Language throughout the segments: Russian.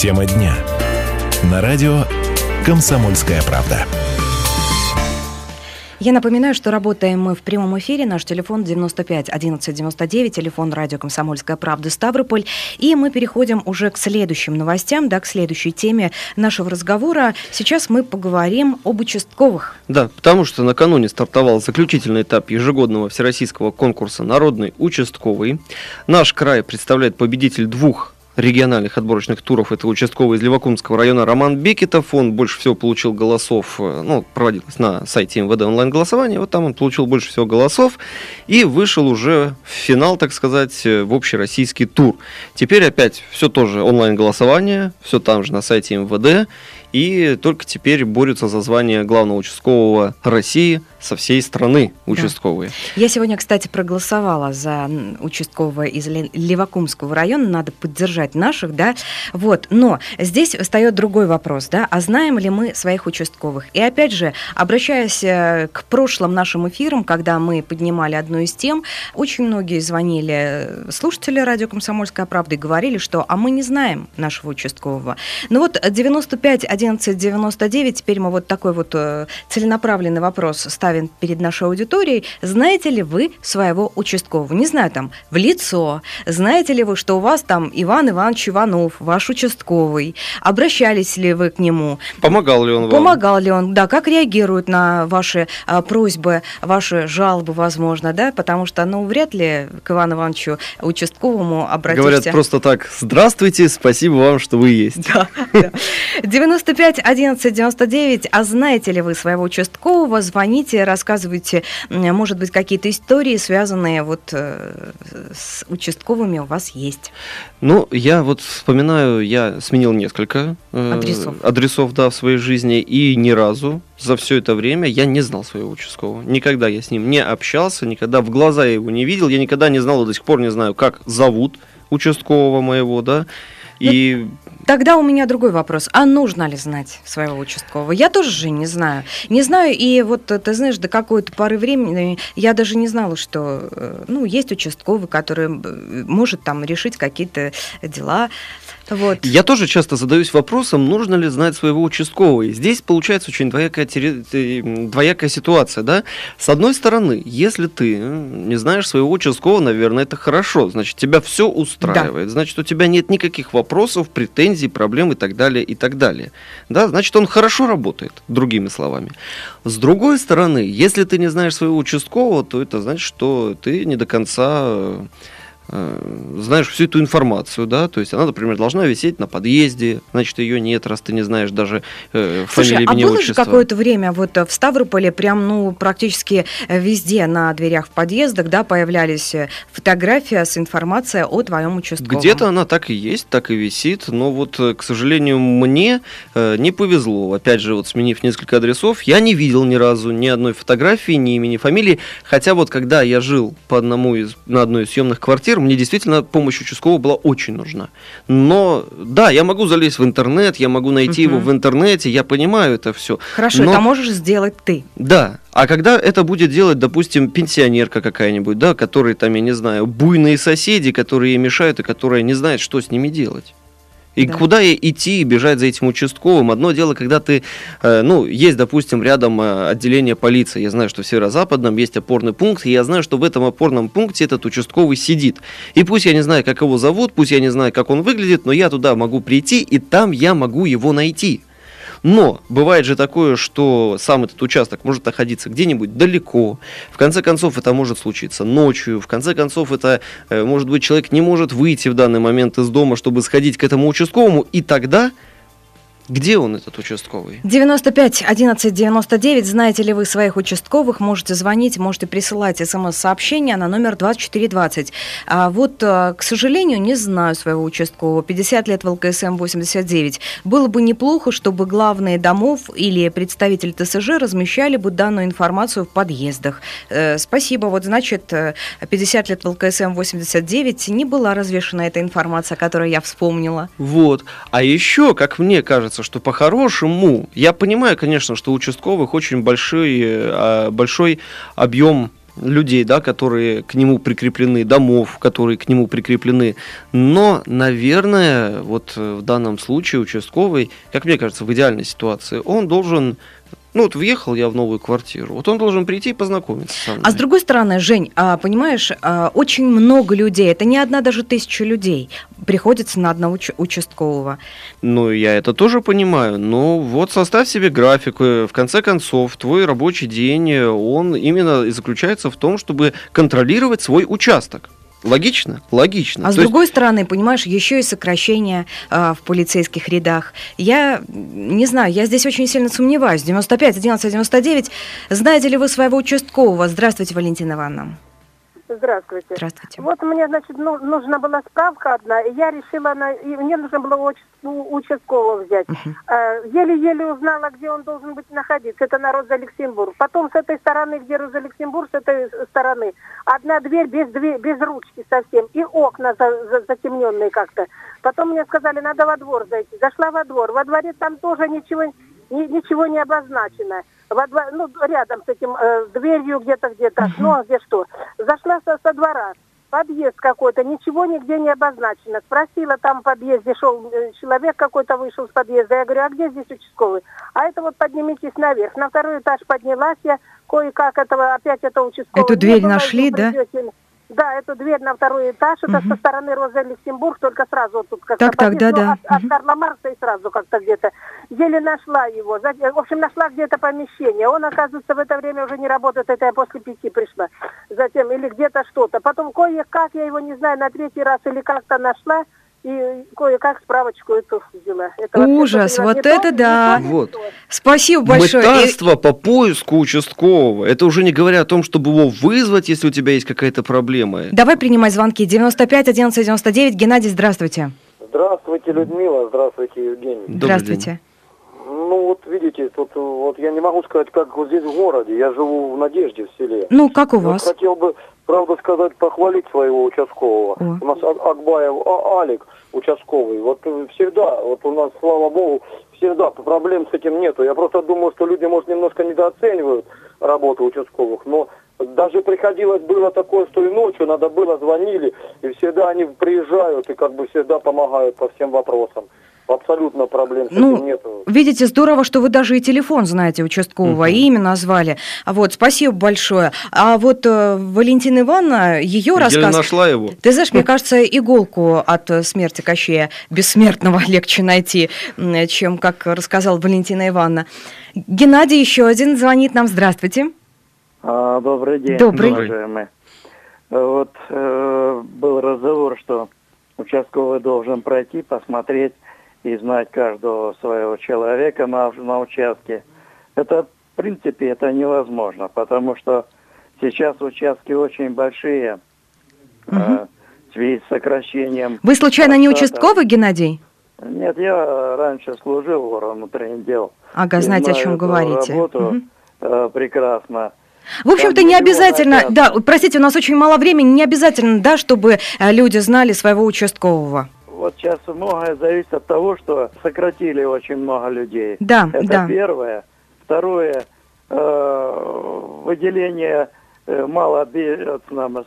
Тема дня. На радио «Комсомольская правда». Я напоминаю, что работаем мы в прямом эфире. Наш телефон 95 11 99, телефон радио «Комсомольская правда» Ставрополь. И мы переходим уже к следующим новостям, да, к следующей теме нашего разговора. Сейчас мы поговорим об участковых. Да, потому что накануне стартовал заключительный этап ежегодного всероссийского конкурса «Народный участковый». Наш край представляет победитель двух региональных отборочных туров. Это участковый из Левакумского района Роман Бекетов. Он больше всего получил голосов, э, ну, проводилось на сайте МВД онлайн-голосование. Вот там он получил больше всего голосов и вышел уже в финал, так сказать, э, в общероссийский тур. Теперь опять все тоже онлайн-голосование, все там же на сайте МВД. И только теперь борются за звание главного участкового России со всей страны участковые. Да. Я сегодня, кстати, проголосовала за участкового из Левакумского района, надо поддержать наших, да, вот, но здесь встает другой вопрос, да, а знаем ли мы своих участковых? И опять же, обращаясь э, к прошлым нашим эфирам, когда мы поднимали одну из тем, очень многие звонили э, слушатели радио «Комсомольская правда» и говорили, что а мы не знаем нашего участкового. Ну вот 95 11 99, теперь мы вот такой вот э, целенаправленный вопрос ставим ставим перед нашей аудиторией, знаете ли вы своего участкового? Не знаю, там, в лицо. Знаете ли вы, что у вас там Иван Иванович Иванов, ваш участковый? Обращались ли вы к нему? Помогал ли он вам? Помогал ли он, да. Как реагирует на ваши а, просьбы, ваши жалобы, возможно, да? Потому что, ну, вряд ли к Ивану Ивановичу участковому обратишься. Говорят просто так, здравствуйте, спасибо вам, что вы есть. Да, да. 95 11 99, а знаете ли вы своего участкового, звоните рассказывайте, может быть, какие-то истории, связанные вот э, с участковыми у вас есть. Ну, я вот вспоминаю, я сменил несколько э, адресов. адресов, да, в своей жизни, и ни разу за все это время я не знал своего участкового. Никогда я с ним не общался, никогда в глаза я его не видел, я никогда не знал, до сих пор не знаю, как зовут участкового моего, да. И ну, Тогда у меня другой вопрос. А нужно ли знать своего участкового? Я тоже же не знаю. Не знаю, и вот ты знаешь, до какой-то поры времени я даже не знала, что э, ну, есть участковый, который может там решить какие-то дела. Вот. Я тоже часто задаюсь вопросом, нужно ли знать своего участкового. И здесь получается очень двоякая, двоякая ситуация. Да? С одной стороны, если ты не знаешь своего участкового, наверное, это хорошо. Значит, тебя все устраивает. Да. Значит, у тебя нет никаких вопросов, претензий, проблем и так далее, и так далее. Да? Значит, он хорошо работает, другими словами. С другой стороны, если ты не знаешь своего участкового, то это значит, что ты не до конца Э, знаешь всю эту информацию, да, то есть она, например, должна висеть на подъезде, значит, ее нет, раз ты не знаешь даже э, Слушай, фамилии, а имени, было же какое-то время вот в Ставрополе прям, ну, практически везде на дверях в подъездах, да, появлялись э, фотографии с информацией о твоем участковом. Где-то она так и есть, так и висит, но вот, э, к сожалению, мне э, не повезло. Опять же, вот сменив несколько адресов, я не видел ни разу ни одной фотографии, ни имени, фамилии, хотя вот когда я жил по одному из, на одной из съемных квартир, мне действительно помощь участкового была очень нужна. Но да, я могу залезть в интернет, я могу найти угу. его в интернете, я понимаю это все. Хорошо, но... это можешь сделать ты. Да, а когда это будет делать, допустим, пенсионерка какая-нибудь, да, который там, я не знаю, буйные соседи, которые ей мешают и которая не знает, что с ними делать. И да. куда идти и бежать за этим участковым? Одно дело, когда ты, э, ну, есть, допустим, рядом э, отделение полиции. Я знаю, что в северо-западном есть опорный пункт, и я знаю, что в этом опорном пункте этот участковый сидит. И пусть я не знаю, как его зовут, пусть я не знаю, как он выглядит, но я туда могу прийти, и там я могу его найти. Но бывает же такое, что сам этот участок может находиться где-нибудь далеко. В конце концов, это может случиться ночью. В конце концов, это, э, может быть, человек не может выйти в данный момент из дома, чтобы сходить к этому участковому. И тогда где он, этот участковый? 95 11 99. Знаете ли вы своих участковых? Можете звонить, можете присылать смс-сообщения на номер 2420. А вот, а, к сожалению, не знаю своего участкового. 50 лет в ЛКСМ 89. Было бы неплохо, чтобы главные домов или представители ТСЖ размещали бы данную информацию в подъездах. Э, спасибо. Вот, значит, 50 э, лет в ЛКСМ 89 не была развешена эта информация, которую я вспомнила. Вот. А еще, как мне кажется, кажется, что по-хорошему, я понимаю, конечно, что участковых очень большой, э, большой объем людей, да, которые к нему прикреплены, домов, которые к нему прикреплены. Но, наверное, вот в данном случае участковый, как мне кажется, в идеальной ситуации, он должен ну вот въехал я в новую квартиру, вот он должен прийти и познакомиться со мной. А с другой стороны, Жень, а, понимаешь, а, очень много людей, это не одна даже тысяча людей, приходится на одного участкового. Ну, я это тоже понимаю, но вот составь себе график, в конце концов, твой рабочий день, он именно и заключается в том, чтобы контролировать свой участок. Логично? Логично. А То с другой есть... стороны, понимаешь, еще и сокращение э, в полицейских рядах. Я не знаю, я здесь очень сильно сомневаюсь. 95, 11, 99. Знаете ли вы своего участкового? Здравствуйте, Валентина Ивановна. Здравствуйте. Здравствуйте. Вот мне, значит, ну, нужна была справка одна, и я решила, на, и мне нужно было участкового взять. Uh-huh. Еле-еле узнала, где он должен быть находиться. Это на Роза Люксембург. Потом с этой стороны, где Роза Люксембург, с этой стороны, одна дверь без, дверь, без ручки совсем, и окна за, за, затемненные как-то. Потом мне сказали, надо во двор зайти. Зашла во двор. Во дворе там тоже ничего, ни, ничего не обозначено во двор, ну, рядом с этим э, дверью где-то, где-то, uh-huh. ну, а где что. Зашла со, со двора, подъезд какой-то, ничего нигде не обозначено. Спросила, там в подъезде шел э, человек какой-то, вышел с подъезда. Я говорю, а где здесь участковый? А это вот поднимитесь наверх. На второй этаж поднялась я, кое-как этого, опять это участковый. Эту дверь нашли, да? Придете. Да, эту дверь на второй этаж, это угу. со стороны Роза Люксембург, только сразу тут как-то так, так, да, да. От, угу. от Карла Маркса и сразу как-то где-то. Еле нашла его. В общем, нашла где-то помещение. Он, оказывается, в это время уже не работает, это я после пяти пришла. Затем, или где-то что-то. Потом кое-как, я его не знаю, на третий раз или как-то нашла и кое-как справочку эту взяла. Это Ужас, вот это, это да. Вот. Спасибо большое. Мытарство и... по поиску участкового. Это уже не говоря о том, чтобы его вызвать, если у тебя есть какая-то проблема. Давай принимать звонки. 95 11 99. Геннадий, здравствуйте. Здравствуйте, Людмила. Здравствуйте, Евгений. Здравствуйте. День. Ну вот видите, тут вот я не могу сказать, как вот здесь в городе. Я живу в Надежде в селе. Ну как у вас? Вот хотел бы правда сказать, похвалить своего участкового. О. У нас Акбаев а, Алик участковый. Вот всегда, вот у нас, слава богу, всегда проблем с этим нету. Я просто думаю, что люди, может, немножко недооценивают работу участковых, но даже приходилось было такое, что и ночью надо было, звонили, и всегда они приезжают и как бы всегда помогают по всем вопросам. Абсолютно проблем с ну, этим нет. Видите, здорово, что вы даже и телефон знаете участкового, угу. и имя назвали. Вот, спасибо большое. А вот э, Валентина Ивановна, ее Еле рассказ... нашла его. Ты знаешь, мне кажется, иголку от смерти Кощея бессмертного легче найти, чем, как рассказала Валентина Ивановна. Геннадий еще один звонит нам. Здравствуйте. А, добрый день, добрый. уважаемые. Вот э, был разговор, что участковый должен пройти, посмотреть и знать каждого своего человека на, на участке. Это, в принципе, это невозможно, потому что сейчас участки очень большие, угу. э, в связи с сокращением... Вы случайно не участковый, Геннадий? Нет, я раньше служил в внутренних дел. Ага, знаете, о чем говорите. работу угу. э, прекрасно. В общем-то, не обязательно, да, простите, у нас очень мало времени, не обязательно, да, чтобы э, люди знали своего участкового. Вот сейчас многое зависит от того, что сократили очень много людей. Да, Это да. первое. Второе, э, выделение э, мало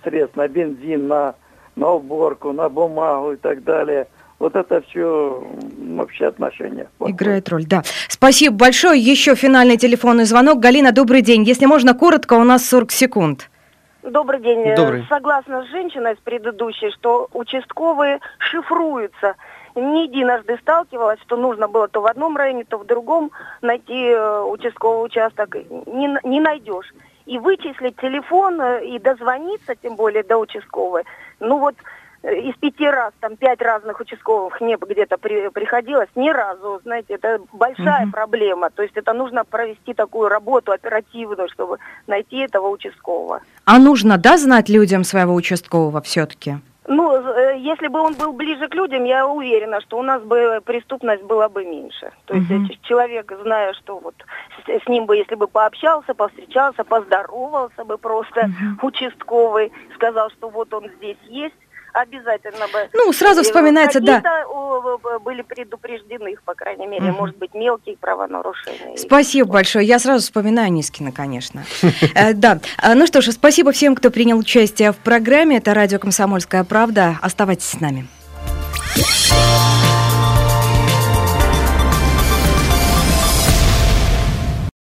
средств на бензин, на, на уборку, на бумагу и так далее. Вот это все вообще отношения. Играет роль, да. Спасибо большое. Еще финальный телефонный звонок. Галина, добрый день. Если можно, коротко, у нас 40 секунд. Добрый день. Э, Добрый. Согласна с женщиной с предыдущей, что участковые шифруются. Не единожды сталкивалась, что нужно было то в одном районе, то в другом найти э, участковый участок. Не, не найдешь. И вычислить телефон, э, и дозвониться, тем более до участковой. Ну вот из пяти раз, там пять разных участковых не где-то при, приходилось, ни разу, знаете, это большая угу. проблема. То есть это нужно провести такую работу оперативную, чтобы найти этого участкового. А нужно, да, знать людям своего участкового все-таки? Ну, э, если бы он был ближе к людям, я уверена, что у нас бы преступность была бы меньше. То есть uh человек, зная, что вот с, с ним бы, если бы пообщался, повстречался, поздоровался бы просто uh участковый, сказал, что вот он здесь есть, обязательно бы. Ну, сразу вспоминается, да. были предупреждены, по крайней мере, угу. может быть, мелкие правонарушения. Спасибо большое. Я сразу вспоминаю Нискина, конечно. Э, да. А, ну что ж, спасибо всем, кто принял участие в программе. Это радио «Комсомольская правда». Оставайтесь с нами.